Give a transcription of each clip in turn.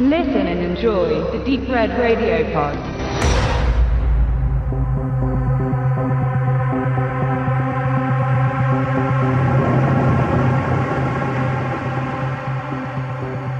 Listen and enjoy the Deep Red Radio Pod.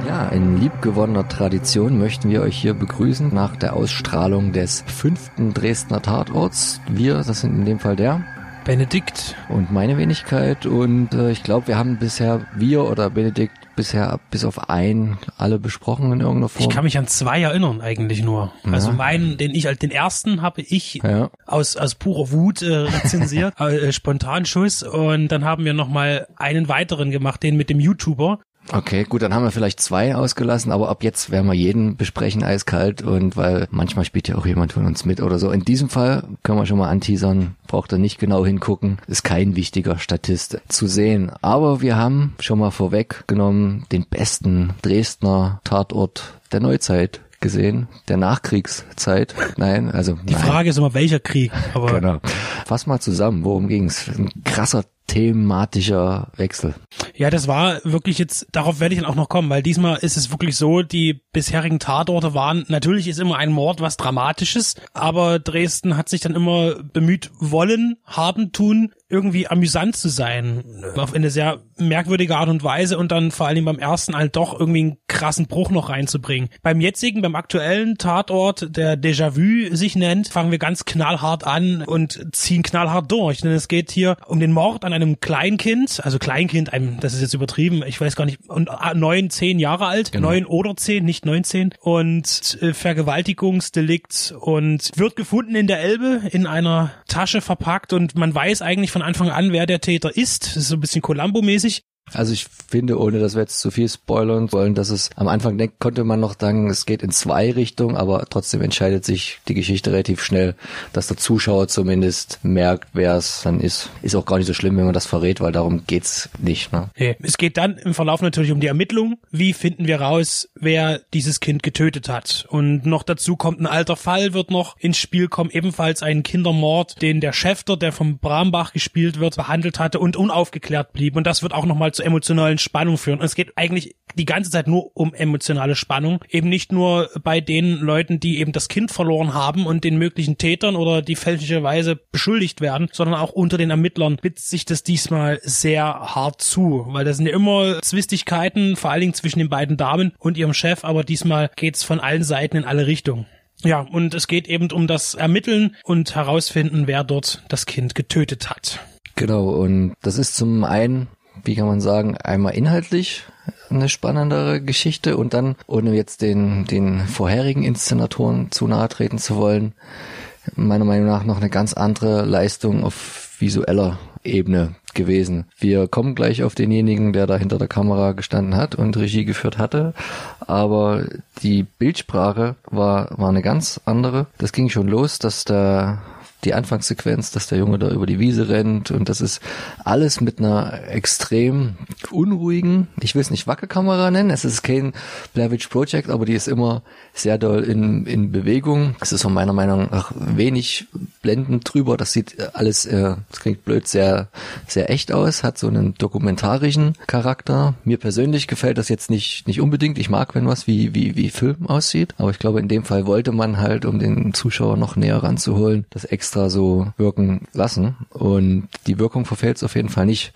Ja, in liebgewonnener Tradition möchten wir euch hier begrüßen nach der Ausstrahlung des fünften Dresdner Tatorts. Wir, das sind in dem Fall der Benedikt. und meine Wenigkeit und äh, ich glaube, wir haben bisher, wir oder Benedikt, bisher bis auf einen alle besprochen in irgendeiner Form. Ich kann mich an zwei erinnern eigentlich nur. Also meinen, den ich als den ersten habe ich Ja. aus aus purer Wut äh, rezensiert, äh, Spontanschuss und dann haben wir noch mal einen weiteren gemacht, den mit dem YouTuber. Okay, gut, dann haben wir vielleicht zwei ausgelassen, aber ab jetzt werden wir jeden besprechen eiskalt und weil manchmal spielt ja auch jemand von uns mit oder so. In diesem Fall können wir schon mal anteasern, braucht er nicht genau hingucken, ist kein wichtiger Statist zu sehen. Aber wir haben schon mal vorweggenommen den besten Dresdner Tatort der Neuzeit gesehen, der Nachkriegszeit. Nein, also Die nein. Frage ist immer welcher Krieg, aber Genau. Fass mal zusammen, worum ging's? Ein krasser thematischer Wechsel. Ja, das war wirklich jetzt, darauf werde ich dann auch noch kommen, weil diesmal ist es wirklich so, die bisherigen Tatorte waren, natürlich ist immer ein Mord was Dramatisches, aber Dresden hat sich dann immer bemüht wollen, haben, tun, irgendwie amüsant zu sein. Auf eine sehr merkwürdige Art und Weise und dann vor Dingen beim ersten halt doch irgendwie einen krassen Bruch noch reinzubringen. Beim jetzigen, beim aktuellen Tatort, der Déjà-vu sich nennt, fangen wir ganz knallhart an und ziehen knallhart durch. Denn es geht hier um den Mord an einem Kleinkind, also Kleinkind, einem, das ist jetzt übertrieben, ich weiß gar nicht, und ah, neun, zehn Jahre alt, neun oder zehn, nicht neunzehn, und äh, Vergewaltigungsdelikt und wird gefunden in der Elbe in einer Tasche verpackt und man weiß eigentlich von Anfang an, wer der Täter ist. Das ist so ein bisschen Columbo-mäßig. Also ich finde, ohne dass wir jetzt zu viel spoilern wollen, dass es am Anfang denkt, konnte man noch sagen, es geht in zwei Richtungen, aber trotzdem entscheidet sich die Geschichte relativ schnell, dass der Zuschauer zumindest merkt, wer es dann ist. Ist auch gar nicht so schlimm, wenn man das verrät, weil darum geht's nicht. Ne? Nee. Es geht dann im Verlauf natürlich um die Ermittlung. Wie finden wir raus, wer dieses Kind getötet hat? Und noch dazu kommt ein alter Fall, wird noch ins Spiel kommen, ebenfalls ein Kindermord, den der Schäfter, der vom Brambach gespielt wird, behandelt hatte und unaufgeklärt blieb. Und das wird auch nochmal zur emotionalen Spannung führen. Und es geht eigentlich die ganze Zeit nur um emotionale Spannung. Eben nicht nur bei den Leuten, die eben das Kind verloren haben und den möglichen Tätern oder die fälschlicherweise beschuldigt werden, sondern auch unter den Ermittlern spitzt sich das diesmal sehr hart zu, weil das sind ja immer Zwistigkeiten, vor allen Dingen zwischen den beiden Damen und ihrem Chef, aber diesmal geht's von allen Seiten in alle Richtungen. Ja, und es geht eben um das Ermitteln und herausfinden, wer dort das Kind getötet hat. Genau, und das ist zum einen, wie kann man sagen, einmal inhaltlich eine spannendere Geschichte und dann, ohne jetzt den, den vorherigen Inszenatoren zu nahe treten zu wollen, meiner Meinung nach noch eine ganz andere Leistung auf visueller Ebene gewesen. Wir kommen gleich auf denjenigen, der da hinter der Kamera gestanden hat und Regie geführt hatte, aber die Bildsprache war, war eine ganz andere. Das ging schon los, dass da die Anfangssequenz, dass der Junge da über die Wiese rennt und das ist alles mit einer extrem unruhigen, ich will es nicht Wackelkamera nennen, es ist kein Blair Witch Project, aber die ist immer sehr doll in, in Bewegung. Es ist von meiner Meinung nach wenig blendend drüber, das sieht alles, äh, das klingt blöd, sehr, sehr echt aus, hat so einen dokumentarischen Charakter. Mir persönlich gefällt das jetzt nicht, nicht unbedingt, ich mag, wenn was wie, wie, wie Film aussieht, aber ich glaube, in dem Fall wollte man halt, um den Zuschauer noch näher ranzuholen, das extra so wirken lassen. Und die Wirkung verfällt es auf jeden Fall nicht.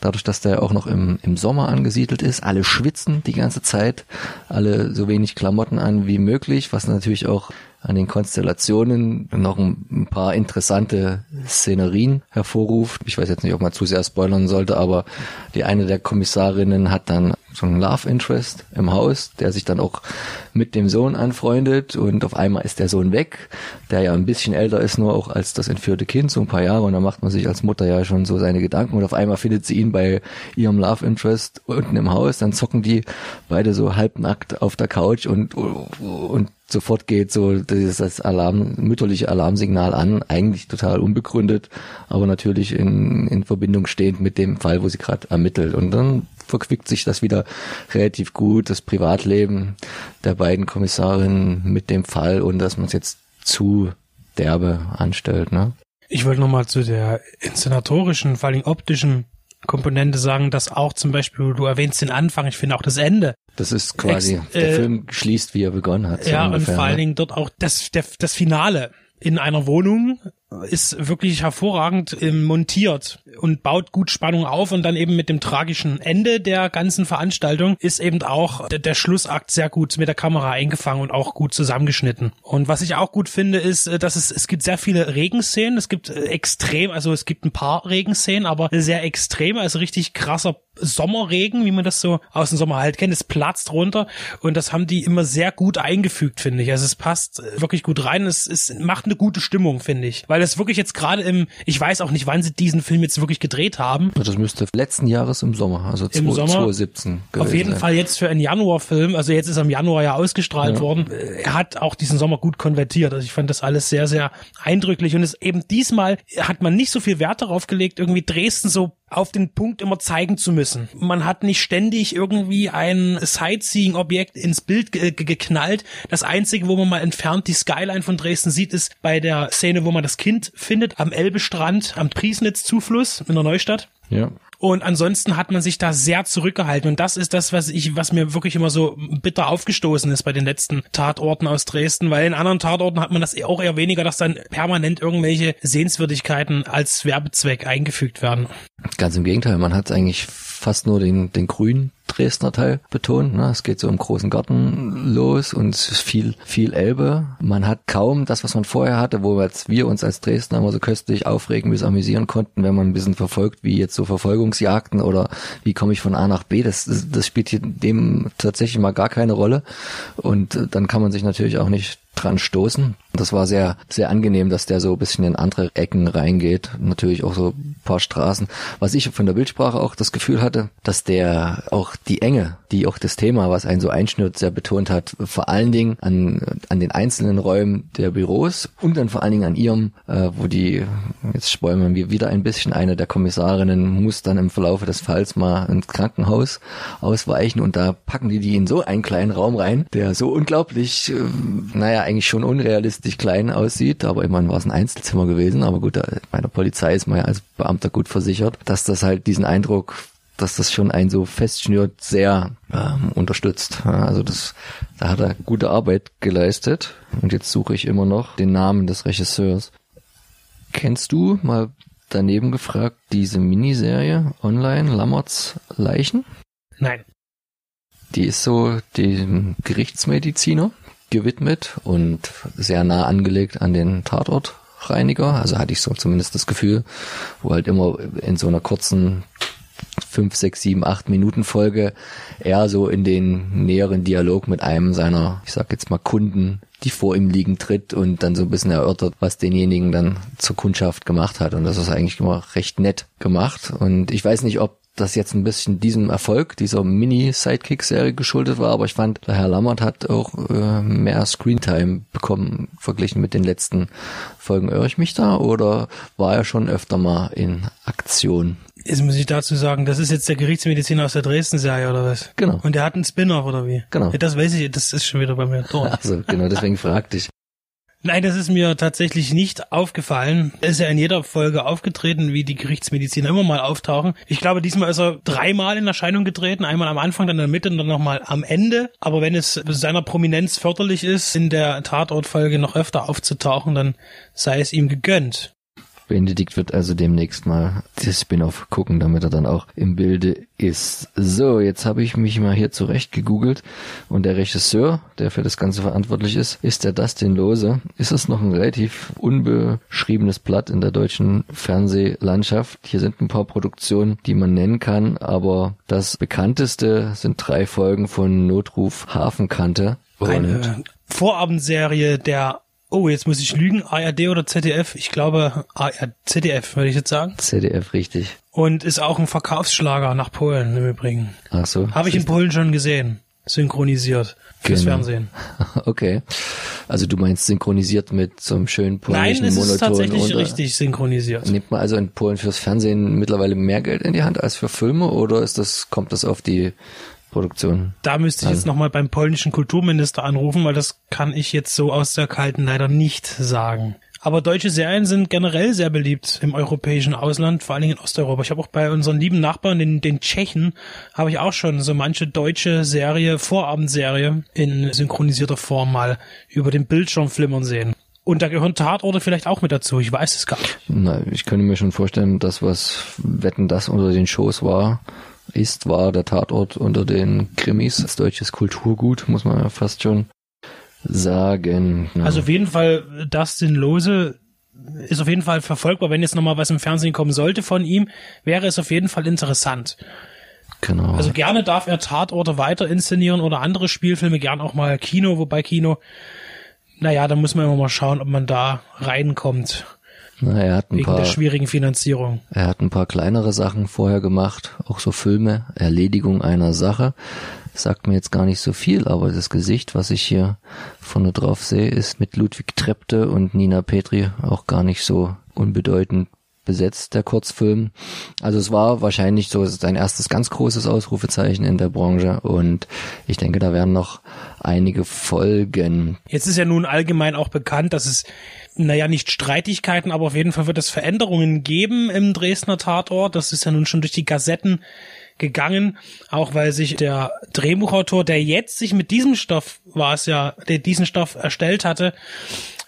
Dadurch, dass der auch noch im, im Sommer angesiedelt ist, alle schwitzen die ganze Zeit, alle so wenig Klamotten an wie möglich, was natürlich auch an den Konstellationen noch ein, paar interessante Szenerien hervorruft. Ich weiß jetzt nicht, ob man zu sehr spoilern sollte, aber die eine der Kommissarinnen hat dann so einen Love Interest im Haus, der sich dann auch mit dem Sohn anfreundet und auf einmal ist der Sohn weg, der ja ein bisschen älter ist nur auch als das entführte Kind, so ein paar Jahre und dann macht man sich als Mutter ja schon so seine Gedanken und auf einmal findet sie ihn bei ihrem Love Interest unten im Haus, dann zocken die beide so halbnackt auf der Couch und, und sofort geht so dieses Alarm, mütterliche Alarmsignal an, eigentlich total unbegründet, aber natürlich in, in Verbindung stehend mit dem Fall, wo sie gerade ermittelt. Und dann verquickt sich das wieder relativ gut, das Privatleben der beiden Kommissarinnen mit dem Fall und dass man es jetzt zu derbe anstellt. Ne? Ich wollte nochmal zu der inszenatorischen, vor allem optischen Komponente sagen, dass auch zum Beispiel, du erwähnst den Anfang, ich finde auch das Ende. Das ist quasi, Ex- der äh, Film schließt, wie er begonnen hat. so ja, und ungefähr, vor allen ne? Dingen dort auch das, der, das Finale in einer Wohnung ist wirklich hervorragend ähm, montiert und baut gut Spannung auf und dann eben mit dem tragischen Ende der ganzen Veranstaltung ist eben auch der, Schlussakt sehr gut mit der Kamera eingefangen und auch gut zusammengeschnitten. Und was ich auch gut finde, ist, äh, dass es, es gibt sehr viele Regenszenen, es gibt äh, extrem, also es gibt ein paar Regenszenen, aber sehr extrem, also richtig krasser Sommerregen, wie man das so aus dem Sommer halt kennt. Es platzt runter und das haben die immer sehr gut eingefügt, finde ich. Also es passt äh, wirklich gut rein. Es, es macht eine gute Stimmung, finde ich. Weil es wirklich jetzt gerade im, ich weiß auch nicht, wann sie diesen Film jetzt wirklich gedreht haben. Das müsste letzten Jahres im Sommer, also Im 2- Sommer? 2017 gewesen Auf jeden sein. Fall jetzt für einen Januarfilm, also jetzt ist er im Januar ja ausgestrahlt Ja. worden. Er hat auch diesen Sommer gut konvertiert. Also ich fand das alles sehr, sehr eindrücklich. Und es eben diesmal hat man nicht so viel Wert darauf gelegt, irgendwie Dresden so auf den Punkt immer zeigen zu müssen. Man hat nicht ständig irgendwie ein Sightseeing-Objekt ins Bild ge ge geknallt. Das Einzige, wo man mal entfernt die Skyline von Dresden sieht, ist bei der Szene, wo man das Kind findet, am Elbestrand, am Priesnitz-Zufluss in der Neustadt. Ja. Und ansonsten hat man sich da sehr zurückgehalten. Und das ist das, was ich, was mir wirklich immer so bitter aufgestoßen ist bei den letzten Tatorten aus Dresden, weil in anderen Tatorten hat man das auch eher weniger, dass dann permanent irgendwelche Sehenswürdigkeiten als Werbezweck eingefügt werden. Ganz im Gegenteil, man hat eigentlich fast nur den, den grünen Dresdner Teil betont. Ne? Es geht so im großen Garten los und es ist viel, viel Elbe. Man hat kaum das, was man vorher hatte, wo wir uns als Dresdner immer so köstlich aufregen bis amüsieren konnten, wenn man ein bisschen verfolgt, wie jetzt so Verfolgungsjagden oder wie komme ich von A nach B. Das, das, das spielt hier dem tatsächlich mal gar keine Rolle. Und äh, dann kann man sich natürlich auch nicht dran stoßen. Das war sehr, sehr angenehm, dass der so ein bisschen in andere Ecken reingeht. Natürlich auch so ein paar Straßen. Was ich von der Bildsprache auch das Gefühl hatte, dass der auch die Enge, die auch das Thema, was einen so einschnürt, sehr betont hat. Vor allen Dingen an, an den einzelnen Räumen der Büros und dann vor allen Dingen an ihrem, äh, wo die, jetzt spoilern wir wieder ein bisschen, eine der Kommissarinnen muss dann im Verlaufe des Falls mal ins Krankenhaus ausweichen und da packen die die in so einen kleinen Raum rein, der so unglaublich, äh, naja, eigentlich schon unrealistisch klein aussieht, aber immerhin war es ein Einzelzimmer gewesen, aber gut, bei der Polizei ist man ja als Beamter gut versichert, dass das halt diesen Eindruck dass das schon einen so festschnürt, sehr ähm, unterstützt. Also das, da hat er gute Arbeit geleistet. Und jetzt suche ich immer noch den Namen des Regisseurs. Kennst du mal daneben gefragt diese Miniserie online Lammerts Leichen? Nein. Die ist so dem Gerichtsmediziner gewidmet und sehr nah angelegt an den Tatortreiniger. Also hatte ich so zumindest das Gefühl, wo halt immer in so einer kurzen fünf, sechs, sieben, acht Minuten Folge er so in den näheren Dialog mit einem seiner, ich sag jetzt mal Kunden, die vor ihm liegen, tritt und dann so ein bisschen erörtert, was denjenigen dann zur Kundschaft gemacht hat. Und das ist eigentlich immer recht nett gemacht. Und ich weiß nicht, ob das jetzt ein bisschen diesem Erfolg dieser Mini-Sidekick-Serie geschuldet war, aber ich fand, der Herr Lammert hat auch äh, mehr Screentime bekommen, verglichen mit den letzten Folgen. Irre ich mich da oder war er schon öfter mal in Aktion? Jetzt muss ich dazu sagen, das ist jetzt der Gerichtsmediziner aus der Dresden-Serie oder was? Genau. Und der hat einen Spin-off oder wie? Genau. Ja, das weiß ich, das ist schon wieder bei mir durch. Also genau, deswegen fragte ich. Nein, das ist mir tatsächlich nicht aufgefallen. Er ist ja in jeder Folge aufgetreten, wie die Gerichtsmediziner immer mal auftauchen. Ich glaube, diesmal ist er dreimal in Erscheinung getreten. Einmal am Anfang, dann in der Mitte und dann nochmal am Ende. Aber wenn es seiner Prominenz förderlich ist, in der Tatortfolge noch öfter aufzutauchen, dann sei es ihm gegönnt. Benedikt wird also demnächst mal das Spin-off gucken, damit er dann auch im Bilde ist. So, jetzt habe ich mich mal hier zurecht gegoogelt und der Regisseur, der für das Ganze verantwortlich ist, ist der Dustin Lose. Ist es noch ein relativ unbeschriebenes Blatt in der deutschen Fernsehlandschaft. Hier sind ein paar Produktionen, die man nennen kann, aber das bekannteste sind drei Folgen von Notruf Hafenkante. Und Eine Vorabendserie der Oh, jetzt muss ich lügen, ARD oder ZDF? Ich glaube ARD, ZDF, würde ich jetzt sagen. ZDF richtig. Und ist auch ein Verkaufsschlager nach Polen im Übrigen. Ach so. Habe ich in Polen schon gesehen. Synchronisiert. Fürs Genau. Fernsehen. Okay. Also du meinst synchronisiert mit so einem schönen Nein, polnischen es ist Monoton tatsächlich oder richtig synchronisiert. nimmt man also in Polen fürs Fernsehen mittlerweile mehr Geld in die Hand als für Filme oder ist das kommt das auf die Produktion? Da müsste ich Also jetzt nochmal beim polnischen Kulturminister anrufen, weil das kann ich jetzt so aus der Kalten leider nicht sagen. Aber deutsche Serien sind generell sehr beliebt im europäischen Ausland, vor allen Dingen in Osteuropa. Ich habe auch bei unseren lieben Nachbarn, den, den Tschechen, habe ich auch schon so manche deutsche Serie, Vorabendserie in synchronisierter Form mal über den Bildschirm flimmern sehen. Und da gehören Tatorte vielleicht auch mit dazu. Ich weiß es gar nicht. Na, ich könnte mir schon vorstellen, dass was Wetten das unter den Shows war, ist, war der Tatort unter den Krimis. Das deutsches Kulturgut, muss man ja fast schon sagen. Ja. Also auf jeden Fall Dustin Lose ist auf jeden Fall verfolgbar. Wenn jetzt nochmal was im Fernsehen kommen sollte von ihm, wäre es auf jeden Fall interessant. genau. Also gerne darf er Tatorte weiter inszenieren oder andere Spielfilme, gern auch mal Kino, wobei Kino, naja, da muss man immer mal schauen, ob man da reinkommt, Na, er hat ein wegen paar, der schwierigen Finanzierung. er hat ein paar kleinere Sachen vorher gemacht, auch so Filme, Erledigung einer Sache. Sagt mir jetzt gar nicht so viel, aber das Gesicht, was ich hier vorne drauf sehe, ist mit Ludwig Trepte und Nina Petri auch gar nicht so unbedeutend besetzt, der Kurzfilm. Also es war wahrscheinlich so sein erstes ganz großes Ausrufezeichen in der Branche und ich denke, da werden noch einige folgen. Jetzt ist ja nun allgemein auch bekannt, dass es, naja, nicht Streitigkeiten, aber auf jeden Fall wird es Veränderungen geben im Dresdner Tatort. Das ist ja nun schon durch die Gazetten gegangen, auch weil sich der Drehbuchautor, der jetzt sich mit diesem Stoff, war es ja, der diesen Stoff erstellt hatte,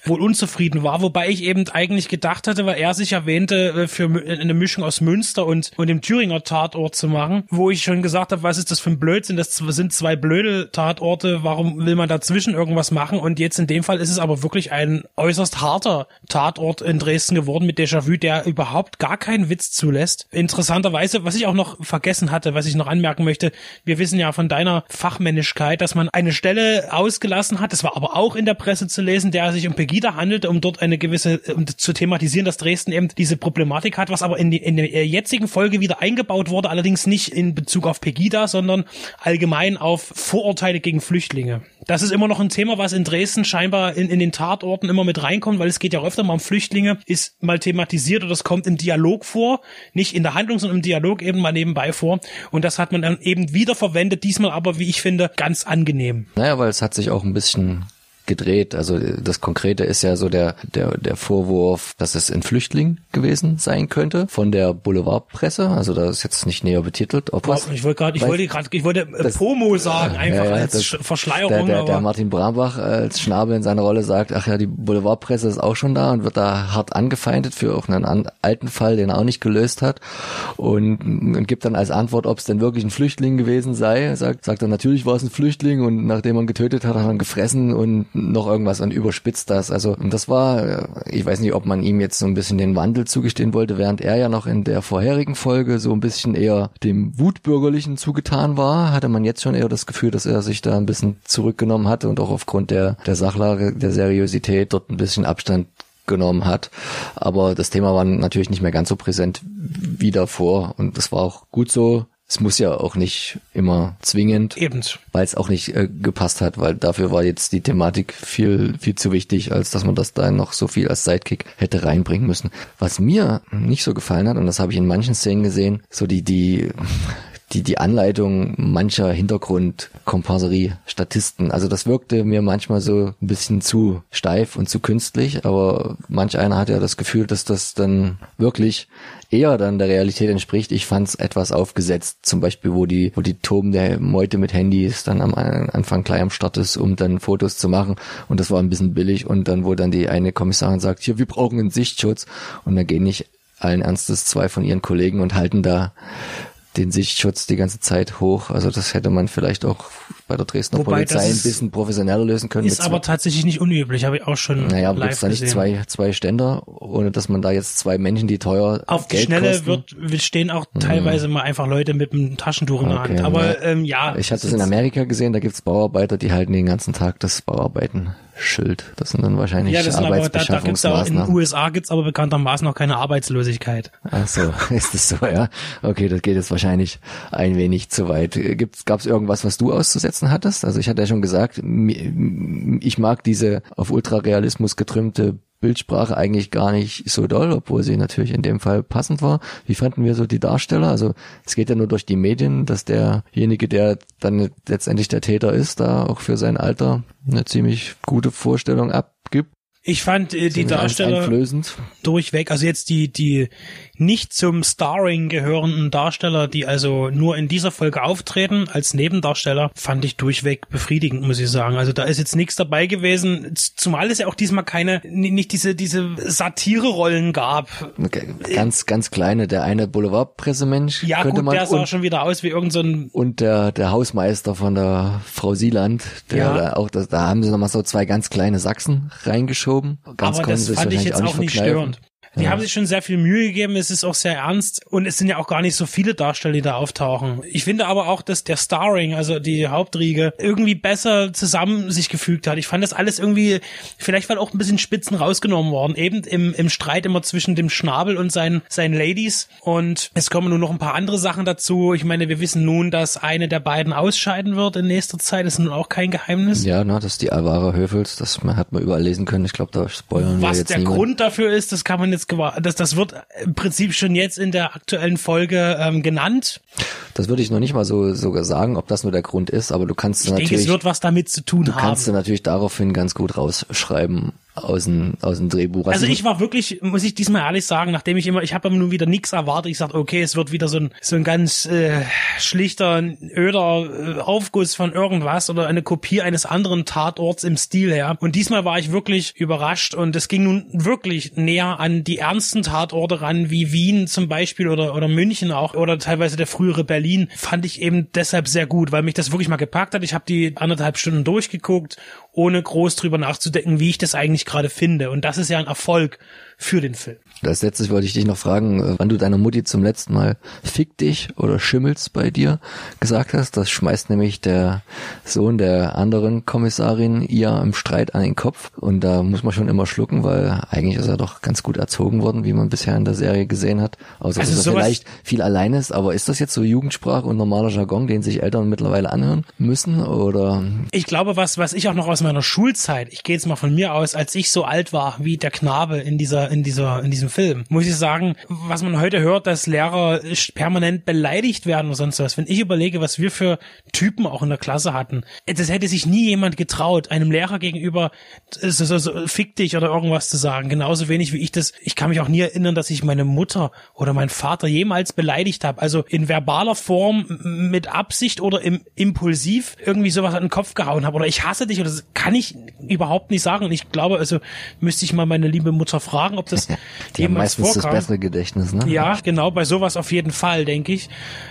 wohl unzufrieden war, wobei ich eben eigentlich gedacht hatte, weil er sich erwähnte, äh, für Mü- eine Mischung aus Münster und, und dem Thüringer Tatort zu machen, wo ich schon gesagt habe, was ist das für ein Blödsinn, das sind zwei blöde Tatorte, warum will man dazwischen irgendwas machen? Und jetzt in dem Fall ist es aber wirklich ein äußerst harter Tatort in Dresden geworden mit Déjà-vu, der überhaupt gar keinen Witz zulässt. Interessanterweise, was ich auch noch vergessen hatte, was ich noch anmerken möchte, wir wissen ja von deiner Fachmännlichkeit, dass man eine Stelle ausgelassen hat, das war aber auch in der Presse zu lesen, der sich um Pegida handelte, um dort eine gewisse, um zu thematisieren, dass Dresden eben diese Problematik hat, was aber in, die, in der jetzigen Folge wieder eingebaut wurde, allerdings nicht in Bezug auf Pegida, sondern allgemein auf Vorurteile gegen Flüchtlinge. Das ist immer noch ein Thema, was in Dresden scheinbar in, in den Tatorten immer mit reinkommt, weil es geht ja öfter mal um Flüchtlinge, ist mal thematisiert oder es kommt im Dialog vor, nicht in der Handlung, sondern im Dialog eben mal nebenbei vor. Und das hat man dann eben wieder verwendet, diesmal aber, wie ich finde, ganz angenehm. Naja, weil es hat sich auch ein bisschen gedreht. Also das Konkrete ist ja so der, der, der Vorwurf, dass es ein Flüchtling gewesen sein könnte von der Boulevardpresse. Also da ist jetzt nicht näher betitelt, ob was. Ich wollte gerade, ich wollte gerade, ich wollte äh, Das- Pomo sagen, einfach Ja, ja, als das- Sch- Verschleierung, Der, der, der Martin Brambach als Schnabel in seiner Rolle sagt, ach ja, die Boulevardpresse ist auch schon da und wird da hart angefeindet für auch einen an, alten Fall, den er auch nicht gelöst hat und, und gibt dann als Antwort, ob es denn wirklich ein Flüchtling gewesen sei. Sagt, sagt er, natürlich war es ein Flüchtling und nachdem man getötet hat, hat man gefressen und noch irgendwas und überspitzt das. Also das war, äh, ich weiß nicht, ob man ihm jetzt so ein bisschen den Wandel zugestehen wollte, während er ja noch in der vorherigen Folge so ein bisschen eher dem Wutbürgerlichen zugetan war, hatte man jetzt schon eher das Gefühl, dass er sich da ein bisschen zurückgenommen hatte und auch aufgrund der, der Sachlage, der Seriosität dort ein bisschen Abstand genommen hat. Aber das Thema war natürlich nicht mehr ganz so präsent wie davor und das war auch gut so. Es muss ja auch nicht immer zwingend weil es auch nicht äh, gepasst hat, weil dafür war jetzt die Thematik viel, viel zu wichtig, als dass man das da noch so viel als Sidekick hätte reinbringen müssen. Was mir nicht so gefallen hat, und das habe ich in manchen Szenen gesehen, so die, die, die, die Anleitung mancher Hintergrund-Komparserie-Statisten. Also das wirkte mir manchmal so ein bisschen zu steif und zu künstlich, aber manch einer hat ja das Gefühl, dass das dann wirklich eher dann der Realität entspricht. Ich fand es etwas aufgesetzt, zum Beispiel, wo die, wo die Toben der Meute mit Handys dann am Anfang gleich am Start ist, um dann Fotos zu machen. Und das war ein bisschen billig. Und dann, wo dann die eine Kommissarin sagt, hier, wir brauchen einen Sichtschutz. Und dann gehen nicht allen Ernstes zwei von ihren Kollegen und halten da den Sichtschutz die ganze Zeit hoch. Also das hätte man vielleicht auch bei der Dresdner Wobei, Polizei ein bisschen professioneller lösen können. Ist aber tatsächlich nicht unüblich, habe ich auch schon naja, aber gibt's da nicht zwei, zwei Ständer, ohne dass man da jetzt zwei Menschen, die teuer Auf die Geld Schnelle kosten? wird, stehen auch teilweise mal einfach Leute mit einem Taschentuch in der Okay, Hand. Aber ja. ähm, ja, Ich hatte das es in Amerika gesehen, da gibt's Bauarbeiter, die halten den ganzen Tag das Bauarbeiten-Schild. Das sind dann wahrscheinlich ja, das sind aber, da, da gibt's auch, in den. USA gibt's aber bekanntermaßen noch keine Arbeitslosigkeit. Ach so, ist das so, ja? Okay, das geht jetzt wahrscheinlich ein wenig zu weit. Gibt's, gab's irgendwas, was du auszusetzen hattest? Also ich hatte ja schon gesagt, ich mag diese auf Ultrarealismus getrümmte Bildsprache eigentlich gar nicht so doll, obwohl sie natürlich in dem Fall passend war. Wie fanden wir so die Darsteller? Also es geht ja nur durch die Medien, dass derjenige, der dann letztendlich der Täter ist, da auch für sein Alter eine ziemlich gute Vorstellung abgibt. Ich fand äh, die Darsteller durchweg, also jetzt die, die nicht zum Starring gehörenden Darsteller, die also nur in dieser Folge auftreten als Nebendarsteller, fand ich durchweg befriedigend, muss ich sagen. Also da ist jetzt nichts dabei gewesen, zumal es ja auch diesmal keine, nicht diese, diese Satire-Rollen gab. Ganz, ganz kleine. Der eine Boulevardpressemensch Ja könnte gut, man der sah und, schon wieder aus wie irgend so ein und der, der Hausmeister von der Frau Sieland, der Ja. da auch, das, da haben sie nochmal so zwei ganz kleine Sachsen reingeschoben. Ganz aber das fand ich jetzt auch nicht verkneifen. störend. Die haben sich schon sehr viel Mühe gegeben, es ist auch sehr ernst und es sind ja auch gar nicht so viele Darsteller, die da auftauchen. Ich finde aber auch, dass der Starring, also die Hauptriege, irgendwie besser zusammen sich gefügt hat. Ich fand das alles irgendwie, vielleicht war auch ein bisschen Spitzen rausgenommen worden, eben im, im Streit immer zwischen dem Schnabel und seinen, seinen Ladies und es kommen nur noch ein paar andere Sachen dazu. Ich meine, wir wissen nun, dass eine der beiden ausscheiden wird in nächster Zeit, das ist nun auch kein Geheimnis. Ja, na, das ist die Alvara Höfels, das hat man überall lesen können. Ich glaube, da spoilern wir Was jetzt der niemand. Grund dafür ist, das kann man jetzt gewa- das, das wird im Prinzip schon jetzt in der aktuellen Folge ähm, genannt. Das würde ich noch nicht mal so sogar sagen, ob das nur der Grund ist, aber du kannst Ich denke, natürlich, es wird was damit zu tun du haben. kannst du natürlich daraufhin ganz gut rausschreiben aus dem, aus dem Drehbuch. Also ich war wirklich, muss ich diesmal ehrlich sagen, nachdem ich immer, ich habe nun wieder nichts erwartet. Ich sagte, okay, es wird wieder so ein so ein ganz äh, schlichter, öder äh, Aufguss von irgendwas oder eine Kopie eines anderen Tatorts im Stil her. Und diesmal war ich wirklich überrascht und es ging nun wirklich näher an die ernsten Tatorte ran, wie Wien zum Beispiel oder oder München auch oder teilweise der frühere Berlin. Fand ich eben deshalb sehr gut, weil mich das wirklich mal gepackt hat. Ich habe die anderthalb Stunden durchgeguckt, ohne groß drüber nachzudenken, wie ich das eigentlich gerade finde. Und das ist ja ein Erfolg für den Film. Als letztes wollte ich dich noch fragen, äh, wann du deiner Mutti zum letzten Mal fick dich oder schimmelst bei dir gesagt hast. Das schmeißt nämlich der Sohn der anderen Kommissarin ihr im Streit an den Kopf. Und da muss man schon immer schlucken, weil eigentlich ist er doch ganz gut erzogen worden, wie man bisher in der Serie gesehen hat. Außer Also dass er vielleicht viel allein ist. Aber ist das jetzt so Jugendsprache und normaler Jargon, den sich Eltern mittlerweile anhören müssen? Oder Ich glaube, was, was ich auch noch aus meiner Schulzeit, ich gehe jetzt mal von mir aus, als ich so alt war wie der Knabe in dieser, in dieser, in diesem Film, muss ich sagen, was man heute hört, dass Lehrer permanent beleidigt werden oder sonst was. Wenn ich überlege, was wir für Typen auch in der Klasse hatten, das hätte sich nie jemand getraut, einem Lehrer gegenüber so, so, so, fick dich oder irgendwas zu sagen. Genauso wenig wie ich das, ich kann mich auch nie erinnern, dass ich meine Mutter oder meinen Vater jemals beleidigt habe. Also in verbaler Form, mit Absicht oder im impulsiv irgendwie sowas an den Kopf gehauen habe oder ich hasse dich oder das kann ich überhaupt nicht sagen. Und ich glaube, also müsste ich mal meine liebe Mutter fragen, ob das die haben jemals meistens das vorkam. bessere Gedächtnis, ne? Ja, genau, bei sowas auf jeden Fall, denke ich.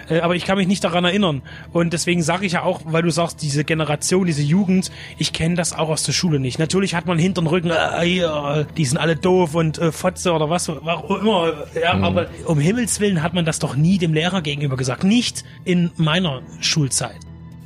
Äh, aber ich kann mich nicht daran erinnern. Und deswegen sage ich ja auch, weil du sagst, diese Generation, diese Jugend, ich kenne das auch aus der Schule nicht. Natürlich hat man hinter den Rücken, äh, hier, die sind alle doof und äh, Fotze oder was auch immer. Ja, aber um Himmels Willen hat man das doch nie dem Lehrer gegenüber gesagt. Nicht in meiner Schulzeit.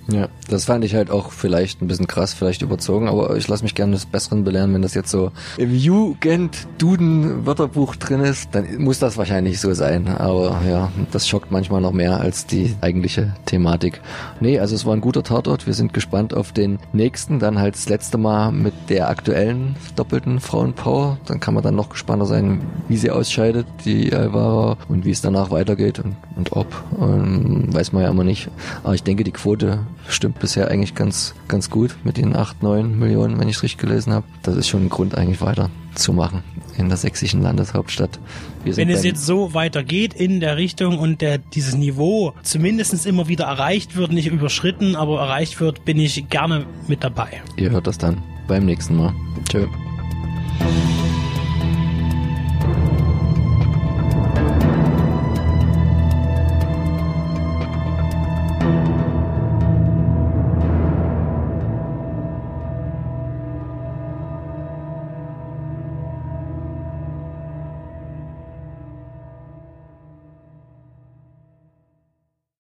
Ja, das fand ich halt auch vielleicht ein bisschen krass, vielleicht überzogen, aber ich lasse mich gerne des Besseren belehren, wenn das jetzt so im Jugend-Duden-Wörterbuch drin ist, dann muss das wahrscheinlich so sein. Aber ja, das schockt manchmal noch mehr als die eigentliche Thematik. Nee, also es war ein guter Tatort. Wir sind gespannt auf den nächsten, dann halt das letzte Mal mit der aktuellen doppelten Frauenpower. Dann kann man dann noch gespannter sein, wie sie ausscheidet, die Alvara, und wie es danach weitergeht und, und ob. Ähm, weiß man ja immer nicht. Aber ich denke, die Quote stimmt bisher eigentlich ganz, ganz gut mit den 8, 9 Millionen, wenn ich es richtig gelesen habe. Das ist schon ein Grund, eigentlich weiter zu machen in der sächsischen Landeshauptstadt. Wenn es jetzt so weitergeht in der Richtung und der, dieses Niveau zumindest immer wieder erreicht wird, nicht überschritten, aber erreicht wird, bin ich gerne mit dabei. Ihr hört das dann beim nächsten Mal. Tschö.